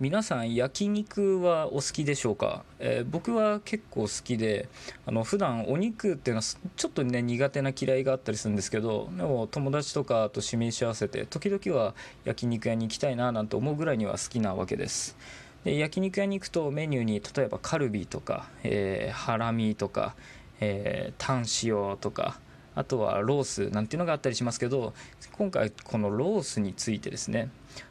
皆さん焼肉はお好きでしょうか、えー、僕は結構好きであの普段お肉っていうのはちょっとね苦手な嫌いがあったりするんですけどでも友達とかと示し合わせて時々は焼肉屋に行きたいななんて思うぐらいには好きなわけです。で焼肉屋に行くとメニューに例えばカルビとか、えー、ハラミとか、えー、タン塩とかあとはロースなんていうのがあったりしますけど今回このロースについてですね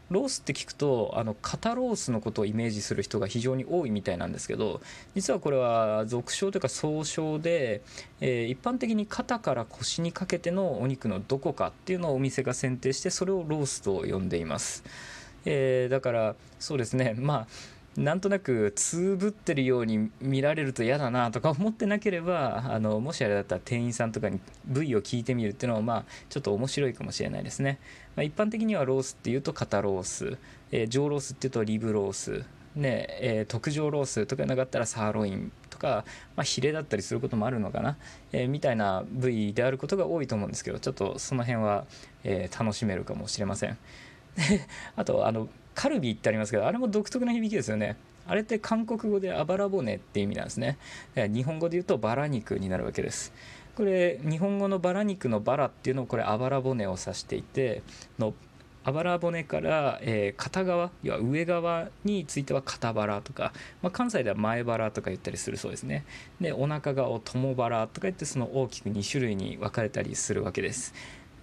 ロースって聞くとあの肩ロースのことをイメージする人が非常に多いみたいなんですけど実はこれは俗称というか総称で、えー、一般的に肩から腰にかけてのお肉のどこかっていうのをお店が選定してそれをロースと呼んでいます、えー、だからそうですねまあなんとなくつぶってるように見られると嫌だなとか思ってなければあのもしあれだったら店員さんとかに部位を聞いてみるっていうのはまあちょっと面白いかもしれないですね、まあ、一般的にはロースっていうと肩ロース、えー、上ロースっていうとリブロース。ねえー、特上ロースとかなかったらサーロインとか、まあ、ヒレだったりすることもあるのかな、えー、みたいな部位であることが多いと思うんですけどちょっとその辺は、えー、楽しめるかもしれません。あとあのカルビってありますけどあれも独特な響きですよね。あれって韓国語であばら骨って意味なんですね。日本語で言うとバラ肉になるわけです。これ日本語のバラ肉のバラっていうのをこれあばら骨を指していてのあばら骨から、えー、片側要は上側については肩腹とか、まあ、関西では前腹とか言ったりするそうですね。でお腹側を友腹とか言ってその大きく2種類に分かれたりするわけです。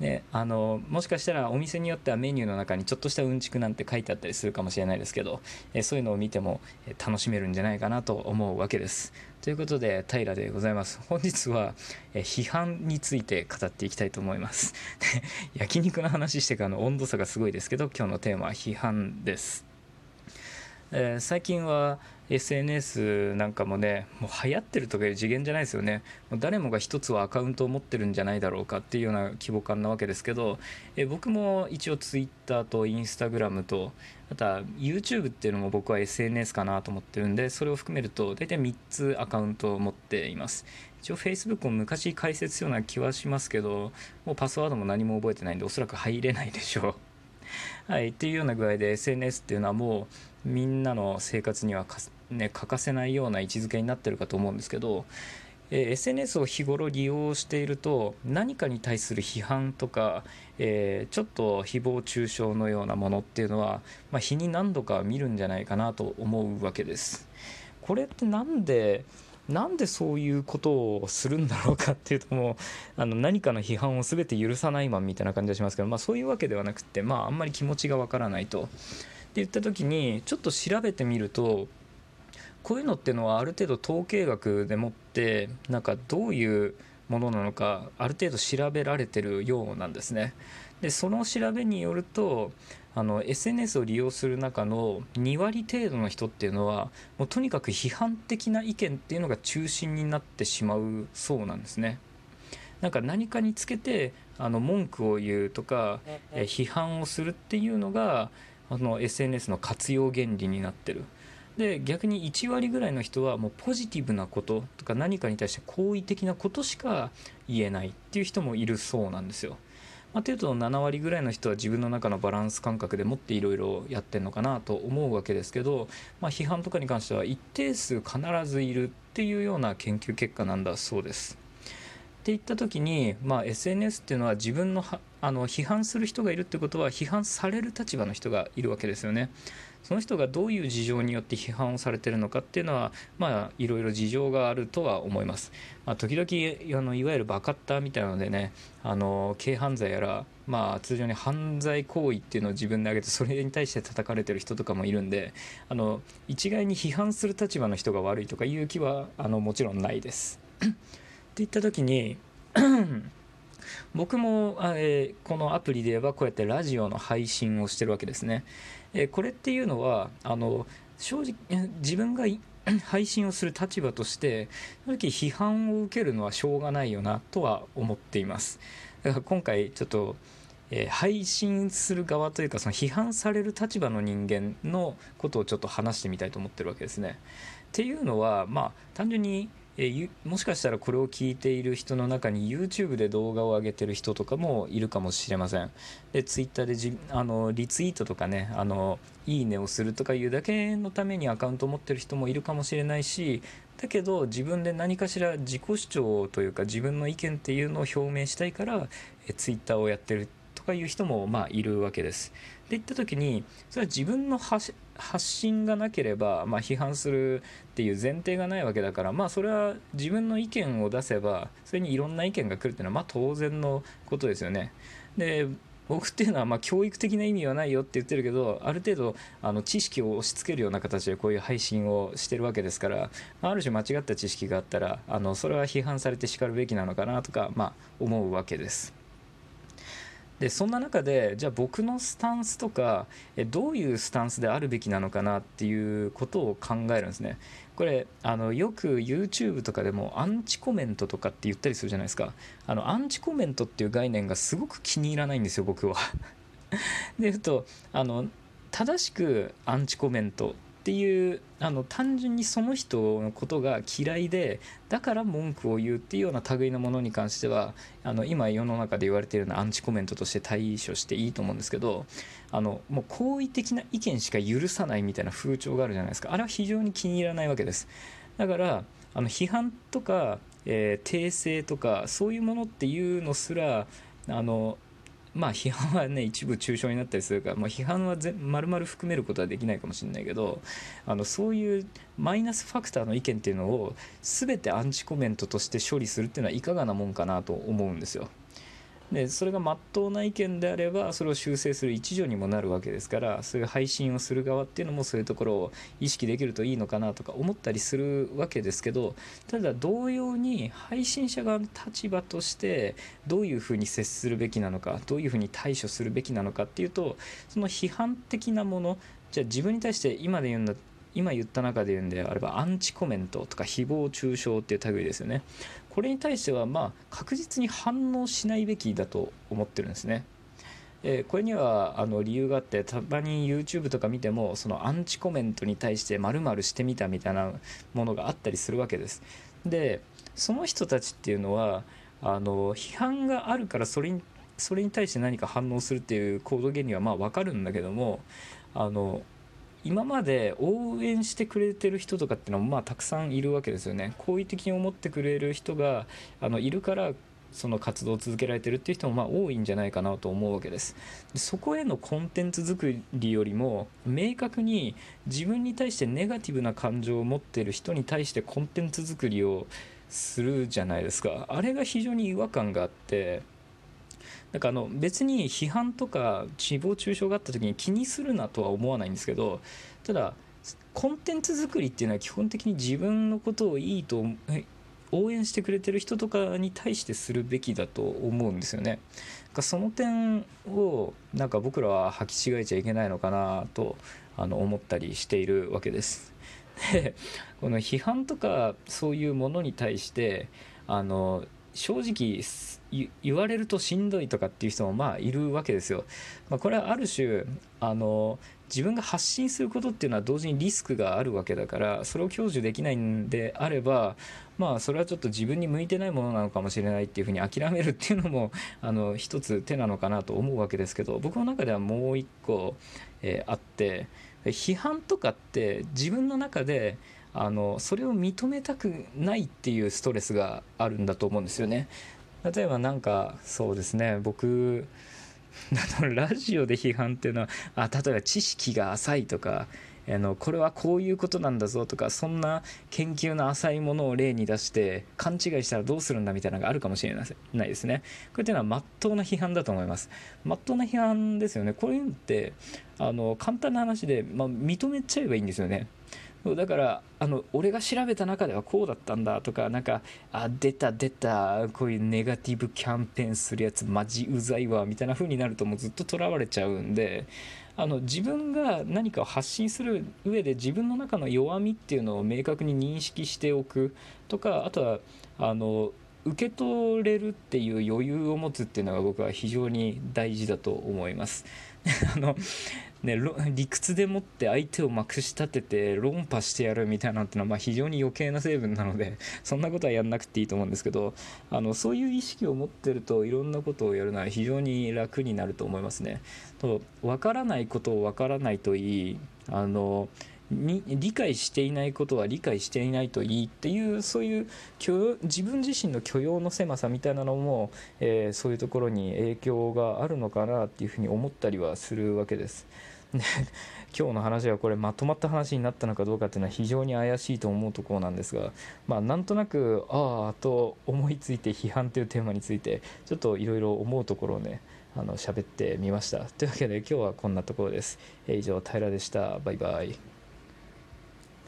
ね、あのもしかしたらお店によってはメニューの中にちょっとしたうんちくなんて書いてあったりするかもしれないですけど、えそういうのを見ても楽しめるんじゃないかなと思うわけです。ということで平でございます。本日はえ批判について語っていきたいと思います。焼肉の話してからの温度差がすごいですけど今日のテーマは批判です。えー、最近は SNS なんかもねもう流行ってるとかいう次元じゃないですよね。もう誰もが一つはアカウントを持ってるんじゃないだろうかっていうような規模感なわけですけど、えー、僕も一応 Twitter と Instagram とあとは YouTube っていうのも僕は SNS かなと思ってるんでそれを含めると大体3つアカウントを持っています。一応 Facebook も昔解説するような気はしますけどもうパスワードも何も覚えてないんでおそらく入れないでしょう。はいっていうような具合で SNS っていうのはもうみんなの生活にはね、欠かせないような位置づけになってるかと思うんですけど、えー、SNS を日頃利用していると何かに対する批判とか、えー、ちょっと誹謗中傷のようなものっていうのは、まあ、日に何度か見るんじゃないかなと思うわけです。これってなんでなんでそういうことをするんだろうかっていうともうあの何かの批判を全て許さないマンみたいな感じがしますけど、まあ、そういうわけではなくて、まあ、あんまり気持ちがわからないと。って言った時にちょっと調べてみるとこういうのっていうのはある程度統計学でもってなんかどういうものなのかある程度調べられてるようなんですね。でその調べによるとあの SNS を利用する中の2割程度の人っていうのはもうとにかく批判的な意見っていうのが中心になってしまうそうなんですね。なんか何かにつけてあの文句を言うとか批判をするっていうのがあの SNS の活用原理になってるで逆に1割ぐらいの人はもうポジティブなこととか何かに対して好意的なことしか言えないっていう人もいるそうなんですよ。まあ、程度の7割ぐらいの人は自分の中のバランス感覚でもっていろいろやってるのかなと思うわけですけど、まあ、批判とかに関しては一定数必ずいるっていうような研究結果なんだそうです。っていった時に、まあ、SNS っていうのは自分のあの批判する人がいるってことは批判される立場の人がいるわけですよね。その人がどういう事情によって批判をされているのかっていうのは、まあ、いろいろ事情があるとは思います。まあ、時々あのいわゆるバカッターみたいなのでねあの軽犯罪やら、まあ、通常に犯罪行為っていうのを自分で挙げてそれに対して叩かれてる人とかもいるんであの一概に批判する立場の人が悪いとかいう気はあのもちろんないです。っていった時に僕も、えー、このアプリで言えばこうやってラジオの配信をしてるわけですね。えー、これっていうのはあの正直自分が 配信をする立場として正直批判を受けるのはしょうがないよなとは思っています。だから今回ちょっとえ、配信する側というかその批判される立場の人間のことをちょっと話してみたいと思ってるわけですね。っていうのはまあ単純にえーもしかしたらこれを聞いている人の中に YouTube で動画を上げてる人とかもいるかもしれません。で Twitter でじあのリツイートとかねあのいいねをするとかいうだけのためにアカウントを持ってる人もいるかもしれないしだけど自分で何かしら自己主張というか自分の意見っていうのを表明したいからえ Twitter をやってるとかいう人もまあいるわけです。で言った時にそれは自分の発信がなければ、まあ、批判するっていう前提がないわけだからまあそれは自分の意見を出せばそれにいろんな意見が来るっていうのはまあ当然のことですよねで僕っていうのはま教育的な意味はないよって言ってるけどある程度あの知識を押し付けるような形でこういう配信をしてるわけですからある種間違った知識があったらあのそれは批判されてしかるべきなのかなとか、まあ、思うわけです。でそんな中でじゃあ僕のスタンスとかえどういうスタンスであるべきなのかなっていうことを考えるんですね。これあのよく YouTube とかでもアンチコメントとかって言ったりするじゃないですか。あのアンチコメントっていう概念がすごく気に入らないんですよ僕は。で言うとあの正しくアンチコメントっていうあの単純にその人のことが嫌いでだから文句を言うっていうような類のものに関してはあの今世の中で言われているようなアンチコメントとして対処していいと思うんですけどあのもう好意的な意見しか許さないみたいな風潮があるじゃないですか。あれは非常に気に入らないわけです。だからあの批判とか、えー、訂正とかそういうものっていうのすらあのまあ批判はね一部抽象になったりするから、まあ、批判はまるまる含めることはできないかもしれないけどあのそういうマイナスファクターの意見っていうのを全てアンチコメントとして処理するっていうのはいかがなもんかなと思うんですよ。でそれが真っ当な意見であればそれを修正する一助にもなるわけですからそういう配信をする側っていうのもそういうところを意識できるといいのかなとか思ったりするわけですけどただ同様に配信者側の立場としてどういうふうに接するべきなのかどういうふうに対処するべきなのかっていうとその批判的なものじゃあ自分に対して今で言うんだ今言った中で言うんであればアンチコメントとか誹謗中傷っていう類ですよね。これに対してはま確実に反応しないべきだと思ってるんですね。え、これにはあの理由があってたまに YouTube とか見てもそのアンチコメントに対して〇〇してみたみたいなものがあったりするわけです。でその人たちっていうのはあの批判があるからそれにそれに対して何か反応するっていう行動原理はまあ分かるんだけどもあの今まで応援してくれてる人とかってのもまあたくさんいるわけですよね。好意的に思ってくれる人があのいるからその活動を続けられてるっていう人もまあ多いんじゃないかなと思うわけです。でそこへのコンテンツ作りよりも明確に自分に対してネガティブな感情を持ってる人に対してコンテンツ作りをするじゃないですか。あれが非常に違和感があってなんかあの別に批判とか誹謗中傷があった時に気にするなとは思わないんですけどただコンテンツ作りっていうのは基本的に自分のことをいいと応援してくれてる人とかに対してするべきだと思うんですよね。その点をなんか僕らは履き違えちゃいけないのかなとあの思ったりしているわけです。でこの批判とかそういうものに対してあの正直言われるとしんどいとかっていう人もまあいるわけですよ。まあ、これはある種あの自分が発信することっていうのは同時にリスクがあるわけだからそれを享受できないんであればまあそれはちょっと自分に向いてないものなのかもしれないっていうふうに諦めるっていうのも あの一つ手なのかなと思うわけですけど僕の中ではもう一個、えー、あって批判とかって自分の中であのそれを認めたくないっていうストレスがあるんだと思うんですよね。例えばなんかそうですね僕 ラジオで批判っていうのはあ例えば知識が浅いとかあのこれはこういうことなんだぞとかそんな研究の浅いものを例に出して勘違いしたらどうするんだみたいなのがあるかもしれないですね。これっていうのはまっとうな批判だと思います。まっとうな批判ですよね。こういうのってあの簡単な話で、まあ、認めちゃえばいいんですよね。だからあの俺が調べた中ではこうだったんだとかなんかあ出た出たこういうネガティブキャンペーンするやつマジうざいわみたいな風になるともうずっととらわれちゃうんであの自分が何かを発信する上で自分の中の弱みっていうのを明確に認識しておくとかあとはあの受け取れるっていう余裕を持つっていうのが僕は非常に大事だと思います。あのね、理屈でもって相手をまくし立てて論破してやるみたいなんってのはまあ非常に余計な成分なので そんなことはやんなくていいと思うんですけどあのそういう意識を持ってるといろんなことをやるのは非常に楽になると思いますね。と分からないことを分からないといいあのに理解していないことは理解していないといいっていうそういう自分自身の許容の狭さみたいなのも、えー、そういうところに影響があるのかなっていうふうに思ったりはするわけです。今日の話はこれまとまった話になったのかどうかっていうのは非常に怪しいと思うところなんですが、まあ、なんとなくああと思いついて批判というテーマについてちょっといろいろ思うところをねあの喋ってみました。というわけで今日はこんなところです。以上平でした。バイバイ。